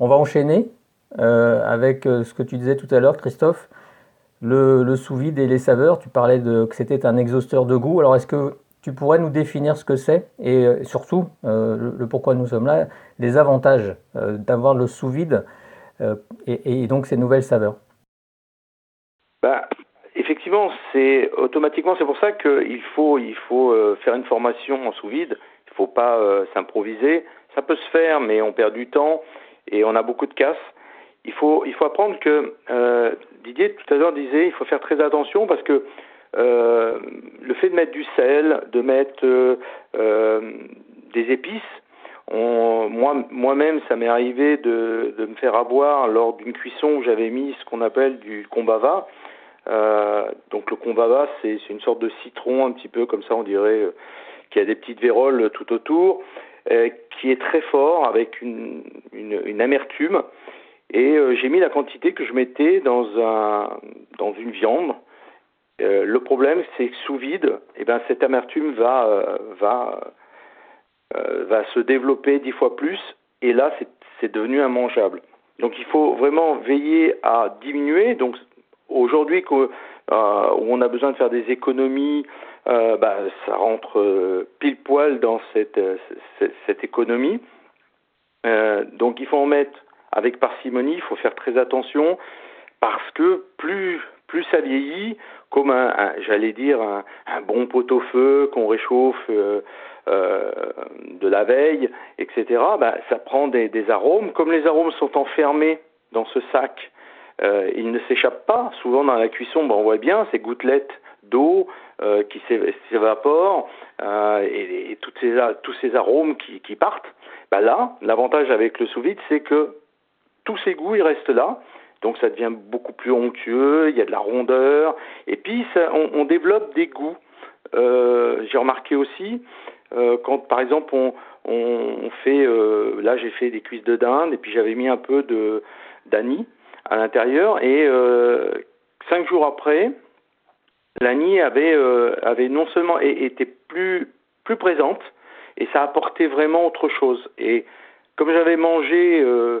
On va enchaîner avec ce que tu disais tout à l'heure, Christophe, le, sous-vide et les saveurs. Tu parlais que c'était un exhausteur de goût. Alors, est-ce que tu pourrais nous définir ce que c'est et surtout le, pourquoi nous sommes là, les avantages d'avoir le sous-vide et, donc ces nouvelles saveurs? Bah, Effectivement, c'est automatiquement, c'est pour ça qu'il il faut faire une formation en sous-vide. Il ne faut pas s'improviser. Ça peut se faire, mais on perd du temps et on a beaucoup de casse. Il faut, il faut apprendre que euh, Didier tout à l'heure disait il faut faire très attention parce que euh, le fait de mettre du sel, de mettre euh, des épices, on, moi, moi-même, ça m'est arrivé de, de, me faire avoir lors d'une cuisson où j'avais mis ce qu'on appelle du combava. donc le combava, c'est, c'est une sorte de citron un petit peu comme ça, on dirait, qui a des petites véroles tout autour. Euh, qui est très fort avec une, amertume. Et euh, j'ai mis la quantité que je mettais dans, un, dans une viande. Euh, le problème, c'est que sous vide, eh ben, cette amertume va, va, va se développer dix fois plus. Et là, c'est devenu immangeable. Donc il faut vraiment veiller à diminuer. Donc aujourd'hui, où on a besoin de faire des économies euh, bah, ça rentre euh, pile poil dans cette, euh, cette, économie. donc il faut en mettre avec parcimonie, il faut faire très attention parce que plus plus ça vieillit, comme un, j'allais dire un, bon pot-au-feu qu'on réchauffe euh, de la veille, etc. Bah, ça prend des, arômes. Comme les arômes sont enfermés dans ce sac, euh, ils ne s'échappent pas. Souvent dans la cuisson, bah, on voit bien ces gouttelettes d'eau euh, qui s'évaporent euh, et, tous ces arômes qui, partent. Bah là, l'avantage avec le sous-vide, c'est que tous ces goûts, ils restent là. Donc ça devient beaucoup plus onctueux, il y a de la rondeur, et puis on, développe des goûts. J'ai remarqué aussi, quand par exemple on, fait, là j'ai fait des cuisses de dinde, et puis j'avais mis un peu d'anis à l'intérieur, et euh, cinq jours après, l'Annie avait, euh, avait non seulement été plus, plus présente, et ça apportait vraiment autre chose. Et comme j'avais mangé euh,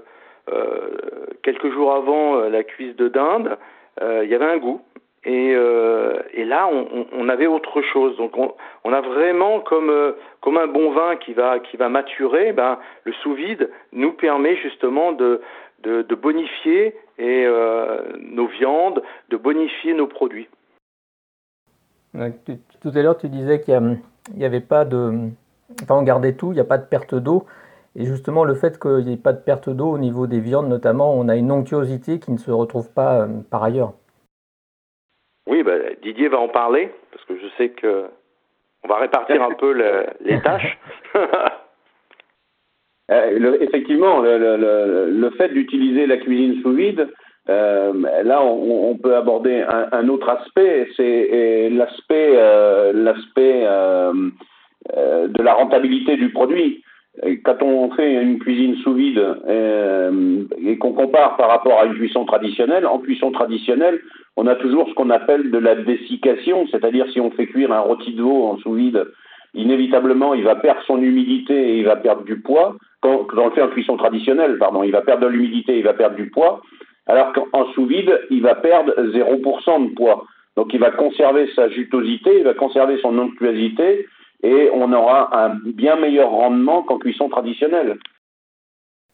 quelques jours avant la cuisse de dinde, il y avait un goût. Et, là, on, on, avait autre chose. Donc, on, on a vraiment comme, comme un bon vin qui va, qui va maturer. Ben, le sous-vide nous permet justement de, de, de bonifier et, nos viandes, de bonifier nos produits. Tout à l'heure, tu disais qu'il n'y avait pas de. Enfin, on gardait tout, il n'y a pas de perte d'eau. Et justement, le fait qu'il n'y ait pas de perte d'eau au niveau des viandes, notamment, on a une onctuosité qui ne se retrouve pas euh, par ailleurs. Oui, bah, Didier va en parler, parce que je sais que on va répartir un peu les tâches. Euh, effectivement, le, le, le fait d'utiliser la cuisine sous vide, euh, là, on, on, peut aborder un, un autre aspect, c'est l'aspect euh, l'aspect euh, euh, de la rentabilité du produit. Quand on fait une cuisine sous vide et qu'on compare par rapport à une cuisson traditionnelle, en cuisson traditionnelle, on a toujours ce qu'on appelle de la dessiccation, c'est-à-dire si on fait cuire un rôti de veau en sous vide, inévitablement il va perdre son humidité et il va perdre du poids. Quand, quand on le fait en cuisson traditionnelle, pardon, il va perdre de l'humidité, il va perdre du poids alors qu'en sous-vide, il va perdre 0% de poids. Donc il va conserver sa jutosité, il va conserver son onctuosité, et on aura un bien meilleur rendement qu'en cuisson traditionnelle.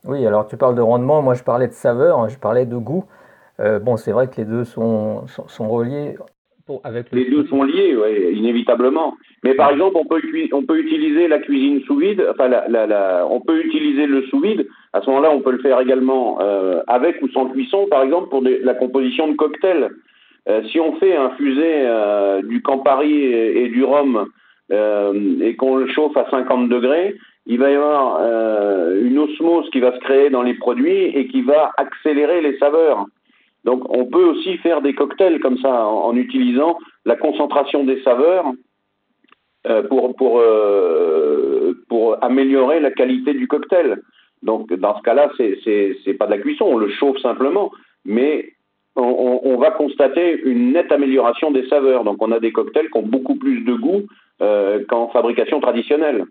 Oui, alors tu parles de rendement, moi je parlais de saveur, hein, je parlais de goût. Euh, bon, c'est vrai que les deux sont, sont, sont reliés les deux sont liés, ouais, inévitablement. Mais par exemple, on peut, on peut utiliser la cuisine sous vide, enfin, la, la, la, on peut utiliser le sous vide. À ce moment-là, on peut le faire également euh, avec ou sans cuisson, par exemple, pour des, la composition de cocktails. Euh, si on fait infuser euh, du Campari et, et du rhum euh, et qu'on le chauffe à 50 degrés, il va y avoir une osmose qui va se créer dans les produits et qui va accélérer les saveurs. Donc on peut aussi faire des cocktails comme ça en, utilisant la concentration des saveurs euh, pour, pour, euh, pour améliorer la qualité du cocktail. Donc dans ce cas-là, c'est pas de la cuisson, on le chauffe simplement, mais on, on, va constater une nette amélioration des saveurs. Donc on a des cocktails qui ont beaucoup plus de goût euh, qu'en fabrication traditionnelle.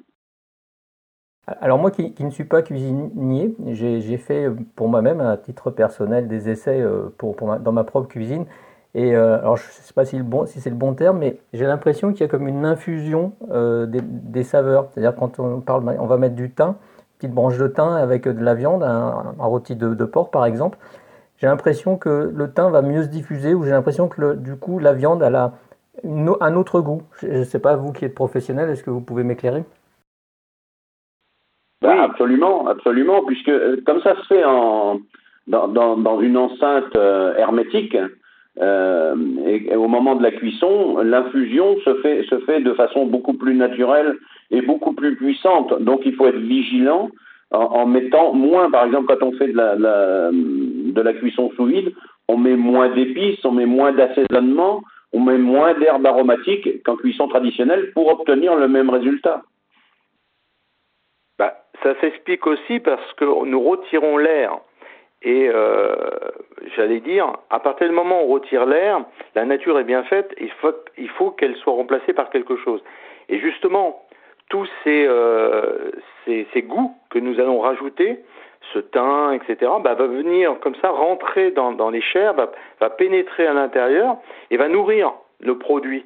Alors moi qui, ne suis pas cuisinier, j'ai fait pour moi-même à titre personnel des essais pour, dans ma propre cuisine. Et alors je ne sais pas si, bon, si c'est le bon terme, mais j'ai l'impression qu'il y a comme une infusion des, saveurs. C'est-à-dire quand on parle, on va mettre du thym, petite branche de thym avec de la viande, un, rôti de, porc par exemple. J'ai l'impression que le thym va mieux se diffuser ou j'ai l'impression que du coup la viande a un autre goût. Je ne sais pas, vous qui êtes professionnel, est-ce que vous pouvez m'éclairer? Bah, Absolument, absolument, puisque euh, comme ça se fait en, dans, dans, une enceinte euh, hermétique, euh, et, au moment de la cuisson, l'infusion se fait, se fait de façon beaucoup plus naturelle et beaucoup plus puissante. Donc il faut être vigilant en, mettant moins, par exemple, quand on fait de la, de la cuisson sous vide, on met moins d'épices, on met moins d'assaisonnement, on met moins d'herbes aromatiques qu'en cuisson traditionnelle pour obtenir le même résultat. Ça s'explique aussi parce que nous retirons l'air. Et euh, j'allais dire, à partir du moment où on retire l'air, la nature est bien faite, il faut, il faut qu'elle soit remplacée par quelque chose. Et justement, tous ces, euh, goûts que nous allons rajouter, ce thym, etc., bah, va venir comme ça rentrer dans, les chairs, va pénétrer à l'intérieur et va nourrir le produit.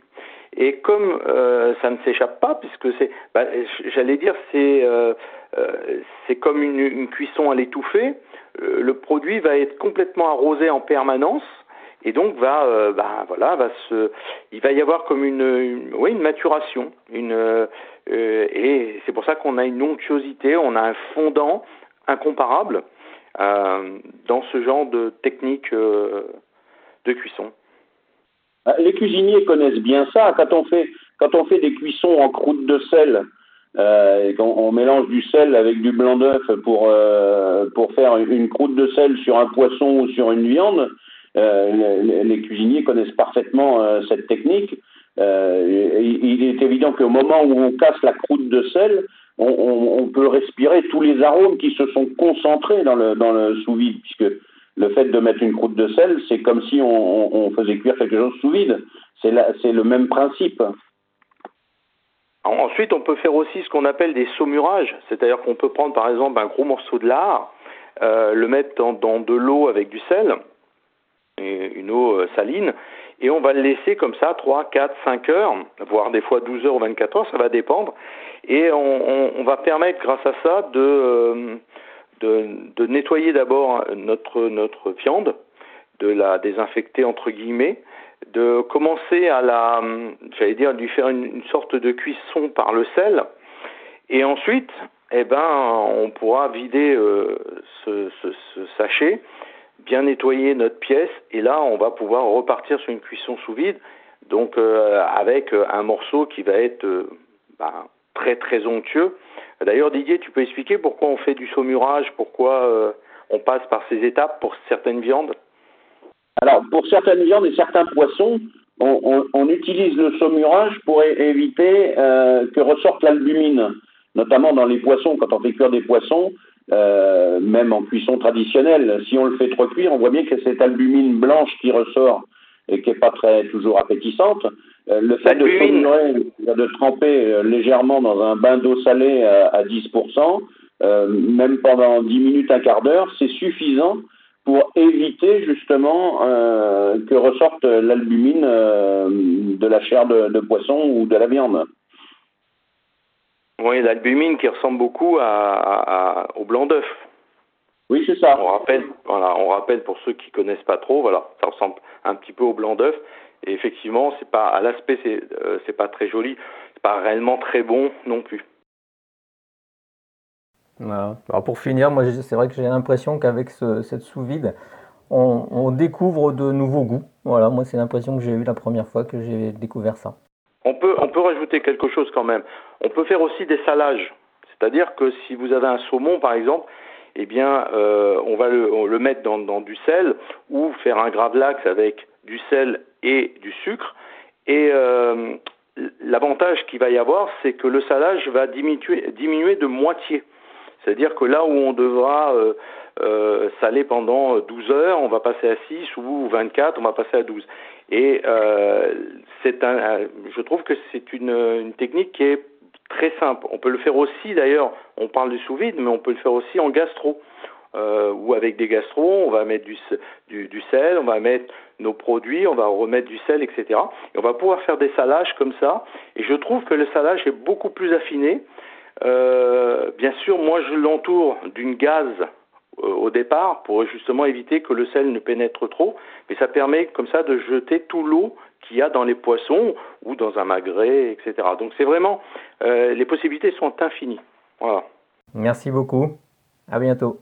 Et comme euh, ça ne s'échappe pas, puisque c'est, bah, j'allais dire, c'est euh, euh c'est comme une, cuisson à l'étouffée, euh, le produit va être complètement arrosé en permanence et donc va, bah, voilà, va se, il va y avoir comme une, oui, une maturation, une, et c'est pour ça qu'on a une onctuosité, on a un fondant incomparable dans ce genre de technique de cuisson. Les cuisiniers connaissent bien ça. Quand on fait, des cuissons en croûte de sel, euh, on, mélange du sel avec du blanc d'œuf pour, euh, pour faire une croûte de sel sur un poisson ou sur une viande. Euh, les, cuisiniers connaissent parfaitement euh, cette technique. Euh, il est évident qu'au moment où on casse la croûte de sel, on, peut respirer tous les arômes qui se sont concentrés dans le, dans le sous-vide, puisque le fait de mettre une croûte de sel, c'est comme si on, on, faisait cuire quelque chose sous vide. C'est le même principe. Ensuite, on peut faire aussi ce qu'on appelle des saumurages, c'est-à-dire qu'on peut prendre par exemple un gros morceau de lard, euh, le mettre dans, de l'eau avec du sel, une eau euh, saline, et on va le laisser comme ça 3, 4, 5 heures, voire des fois 12 heures ou 24 heures, ça va dépendre, et on, va permettre grâce à ça euh, de, de, nettoyer d'abord notre, notre viande, de la désinfecter entre guillemets, de commencer à la, j'allais dire, lui faire une, sorte de cuisson par le sel, et ensuite, eh ben, on pourra vider euh, ce, sachet, bien nettoyer notre pièce, et là, on va pouvoir repartir sur une cuisson sous vide, donc euh, avec un morceau qui va être euh, ben, très très onctueux. D'ailleurs, Didier, tu peux expliquer pourquoi on fait du saumurage, pourquoi on passe par ces étapes pour certaines viandes? Alors, pour certaines viandes et certains poissons, on, utilise le saumurage pour éviter euh, que ressorte l'albumine, notamment dans les poissons, quand on fait cuire des poissons, euh, même en cuisson traditionnelle. Si on le fait trop cuire, on voit bien que cette albumine blanche qui ressort et qui n'est pas très toujours appétissante, euh, le fait de tremper légèrement dans un bain d'eau salée à 10%, même pendant 10 minutes, un quart d'heure, c'est suffisant pour éviter justement euh, que ressorte l'albumine euh, de la chair de, poisson ou de la viande. Oui, l'albumine qui ressemble beaucoup à, au blanc d'œuf. Oui, c'est ça. On rappelle, voilà, on rappelle pour ceux qui connaissent pas trop, voilà, ça ressemble un petit peu au blanc d'œuf. Et effectivement, c'est pas à l'aspect, c'est euh, c'est pas très joli, c'est pas réellement très bon non plus. Alors pour finir, moi c'est vrai que j'ai l'impression qu'avec cette sous-vide, on, découvre de nouveaux goûts. Voilà, moi c'est l'impression que j'ai eu la première fois que j'ai découvert ça. On peut, on peut rajouter quelque chose quand même. On peut faire aussi des salages. C'est-à-dire que si vous avez un saumon par exemple, eh bien euh, on va le, le mettre dans, dans, du sel ou faire un gravlax avec du sel et du sucre. Et euh, l'avantage qu'il va y avoir, c'est que le salage va diminuer, diminuer de moitié. C'est-à-dire que là où on devra euh, euh, saler pendant 12 heures, on va passer à 6 ou 24, on va passer à 12. Et c'est un, je trouve que c'est une, technique qui est très simple. On peut le faire aussi, d'ailleurs, on parle du sous-vide, mais on peut le faire aussi en gastro. Ou avec des gastro, on va mettre du, du, sel, on va mettre nos produits, on va remettre du sel, etc. Et on va pouvoir faire des salages comme ça. Et je trouve que le salage est beaucoup plus affiné. Euh, bien sûr, moi je l'entoure d'une gaze euh, au départ pour justement éviter que le sel ne pénètre trop, mais ça permet comme ça de jeter tout l'eau qu'il y a dans les poissons ou dans un magret, etc. Donc c'est vraiment, euh, les possibilités sont infinies. Voilà. Merci beaucoup. À bientôt.